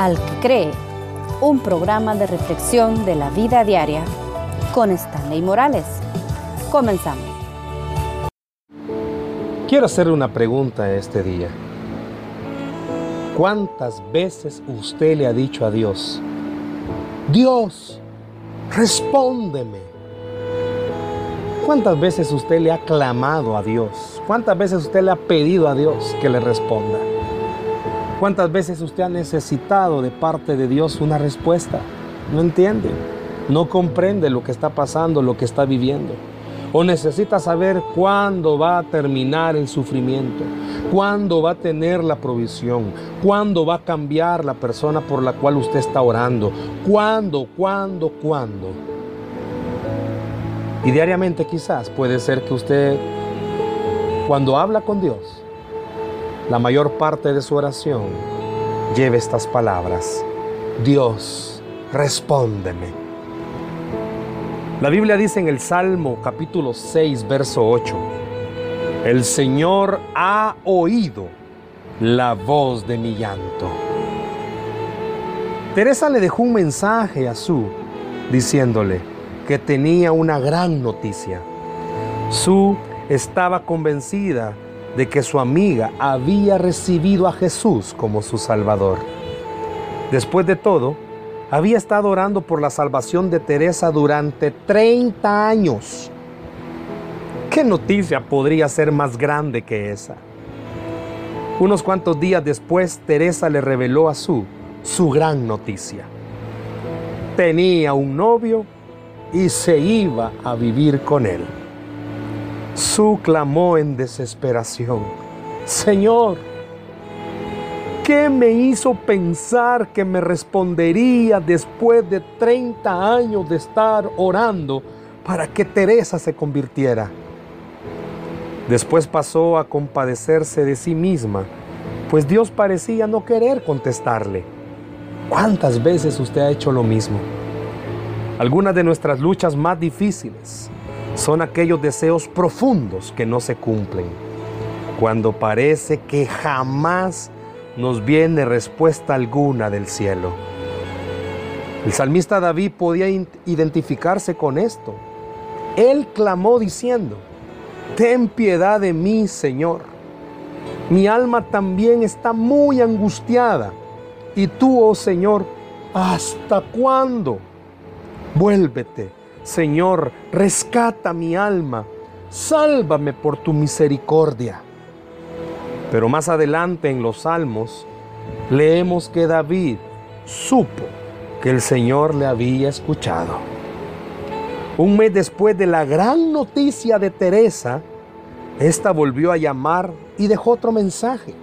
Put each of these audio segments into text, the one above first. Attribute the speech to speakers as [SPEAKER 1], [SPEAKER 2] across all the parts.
[SPEAKER 1] Al que cree, un programa de reflexión de la vida diaria con Stanley Morales. Comenzamos.
[SPEAKER 2] Quiero hacerle una pregunta este día. ¿Cuántas veces usted le ha dicho a Dios, Dios, respóndeme? ¿Cuántas veces usted le ha clamado a Dios? ¿Cuántas veces usted le ha pedido a Dios que le responda? ¿Cuántas veces usted ha necesitado de parte de Dios una respuesta? No entiende, no comprende lo que está pasando, lo que está viviendo. O necesita saber cuándo va a terminar el sufrimiento, cuándo va a tener la provisión, cuándo va a cambiar la persona por la cual usted está orando, cuándo, cuándo, cuándo. Y diariamente quizás puede ser que usted, cuando habla con Dios, la mayor parte de su oración lleve estas palabras. Dios, respóndeme. La Biblia dice en el Salmo capítulo 6, verso 8, el Señor ha oído la voz de mi llanto. Teresa le dejó un mensaje a Su diciéndole que tenía una gran noticia. Su estaba convencida de que su amiga había recibido a Jesús como su Salvador. Después de todo, había estado orando por la salvación de Teresa durante 30 años. ¿Qué noticia podría ser más grande que esa? Unos cuantos días después, Teresa le reveló a su su gran noticia. Tenía un novio y se iba a vivir con él. Su clamó en desesperación, Señor, ¿qué me hizo pensar que me respondería después de 30 años de estar orando para que Teresa se convirtiera? Después pasó a compadecerse de sí misma, pues Dios parecía no querer contestarle. ¿Cuántas veces usted ha hecho lo mismo? Algunas de nuestras luchas más difíciles son aquellos deseos profundos que no se cumplen, cuando parece que jamás nos viene respuesta alguna del cielo. El salmista David podía identificarse con esto. Él clamó diciendo, Ten piedad de mí, Señor. Mi alma también está muy angustiada. Y tú, oh Señor, ¿hasta cuándo? Vuélvete Señor, rescata mi alma, sálvame por tu misericordia. Pero más adelante en los salmos leemos que David supo que el Señor le había escuchado. Un mes después de la gran noticia de Teresa, esta volvió a llamar y dejó otro mensaje.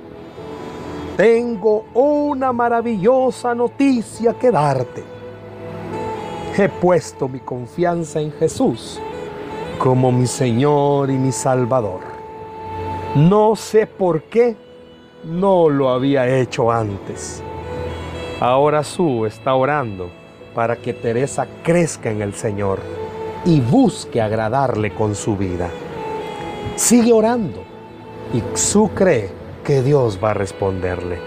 [SPEAKER 2] Tengo una maravillosa noticia que darte he puesto mi confianza en Jesús como mi Señor y mi Salvador. No sé por qué no lo había hecho antes. Ahora Su está orando para que Teresa crezca en el Señor y busque agradarle con su vida. Sigue orando y Su cree que Dios va a responderle.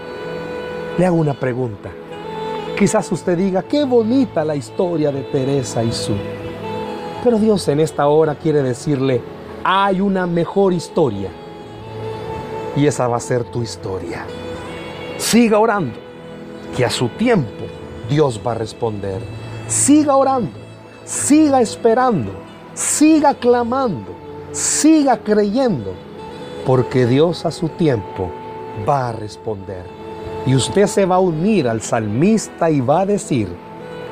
[SPEAKER 2] Le hago una pregunta. Quizás usted diga, qué bonita la historia de Teresa y Su. Pero Dios en esta hora quiere decirle, hay una mejor historia. Y esa va a ser tu historia. Siga orando, que a su tiempo Dios va a responder. Siga orando, siga esperando, siga clamando, siga creyendo, porque Dios a su tiempo va a responder. Y usted se va a unir al salmista y va a decir,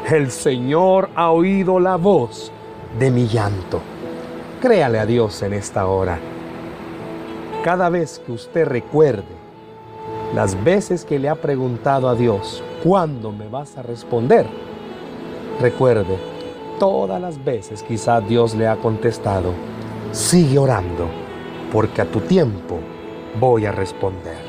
[SPEAKER 2] el Señor ha oído la voz de mi llanto. Créale a Dios en esta hora. Cada vez que usted recuerde las veces que le ha preguntado a Dios, ¿cuándo me vas a responder? Recuerde, todas las veces quizás Dios le ha contestado, sigue orando, porque a tu tiempo voy a responder.